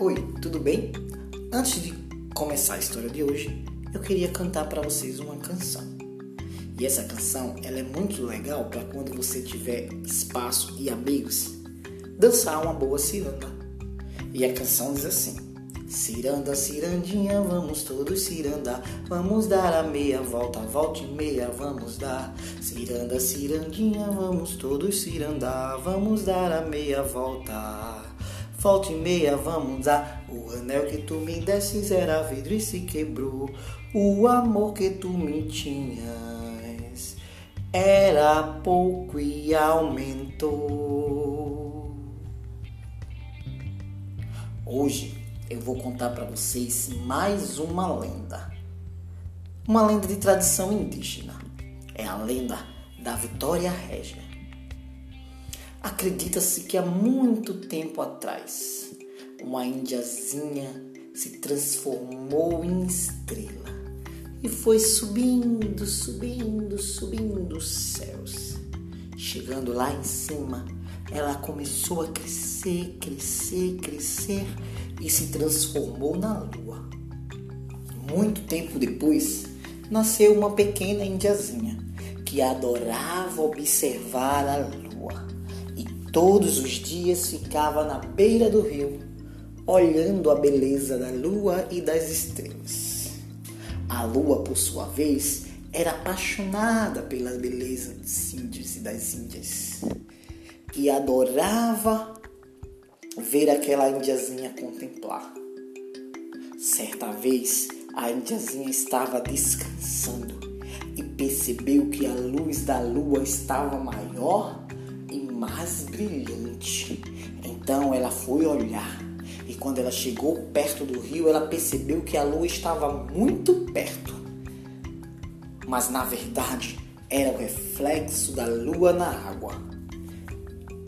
Oi, tudo bem? Antes de começar a história de hoje, eu queria cantar para vocês uma canção. E essa canção, ela é muito legal para quando você tiver espaço e amigos, dançar uma boa ciranda. E a canção diz assim: Ciranda, cirandinha, vamos todos cirandar. Vamos dar a meia volta, volta e meia, vamos dar. Ciranda, cirandinha, vamos todos cirandar. Vamos dar a meia volta. Volta e meia, vamos dar. O anel que tu me desses era vidro e se quebrou. O amor que tu me tinhas era pouco e aumentou. Hoje eu vou contar para vocês mais uma lenda. Uma lenda de tradição indígena. É a lenda da Vitória Régia. Acredita-se que há muito tempo atrás, uma índiazinha se transformou em estrela e foi subindo, subindo, subindo os céus. Chegando lá em cima, ela começou a crescer, crescer, crescer e se transformou na lua. Muito tempo depois, nasceu uma pequena indiazinha que adorava observar a lua todos os dias ficava na beira do rio, olhando a beleza da lua e das estrelas. A lua, por sua vez, era apaixonada pela beleza dos índios e das índias e adorava ver aquela indiazinha contemplar. Certa vez, a indiazinha estava descansando e percebeu que a luz da lua estava maior mais brilhante. Então ela foi olhar e quando ela chegou perto do rio, ela percebeu que a lua estava muito perto. Mas na verdade, era o reflexo da lua na água.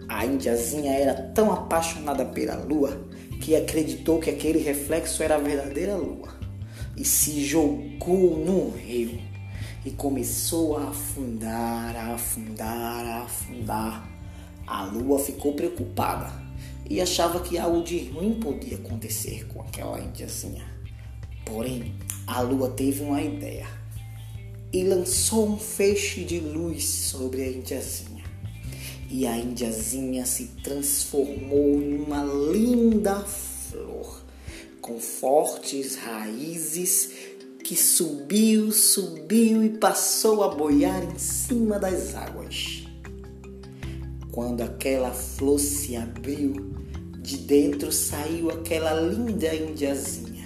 A indiazinha era tão apaixonada pela lua que acreditou que aquele reflexo era a verdadeira lua e se jogou no rio e começou a afundar, a afundar, a afundar. A lua ficou preocupada e achava que algo de ruim podia acontecer com aquela indiazinha. Porém, a lua teve uma ideia e lançou um feixe de luz sobre a indiazinha e a indiazinha se transformou em uma linda flor com fortes raízes que subiu, subiu e passou a boiar em cima das águas. Quando aquela flor se abriu, de dentro saiu aquela linda indiazinha,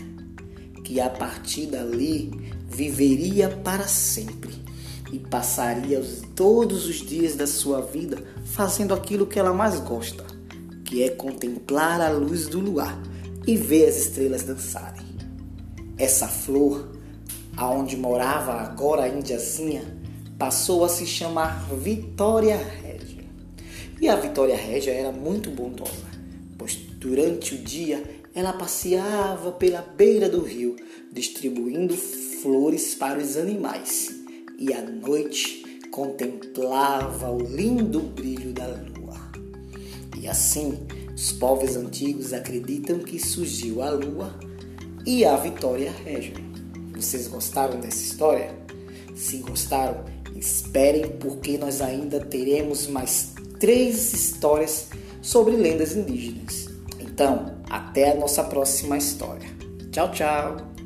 que a partir dali viveria para sempre e passaria todos os dias da sua vida fazendo aquilo que ela mais gosta, que é contemplar a luz do luar e ver as estrelas dançarem. Essa flor, aonde morava agora a indiazinha, passou a se chamar Vitória Régia. E a Vitória Régia era muito bondosa, pois durante o dia ela passeava pela beira do rio, distribuindo flores para os animais e à noite contemplava o lindo brilho da lua. E assim, os povos antigos acreditam que surgiu a lua e a Vitória Régia. Vocês gostaram dessa história? Se gostaram, esperem porque nós ainda teremos mais três histórias sobre lendas indígenas. Então, até a nossa próxima história. Tchau, tchau!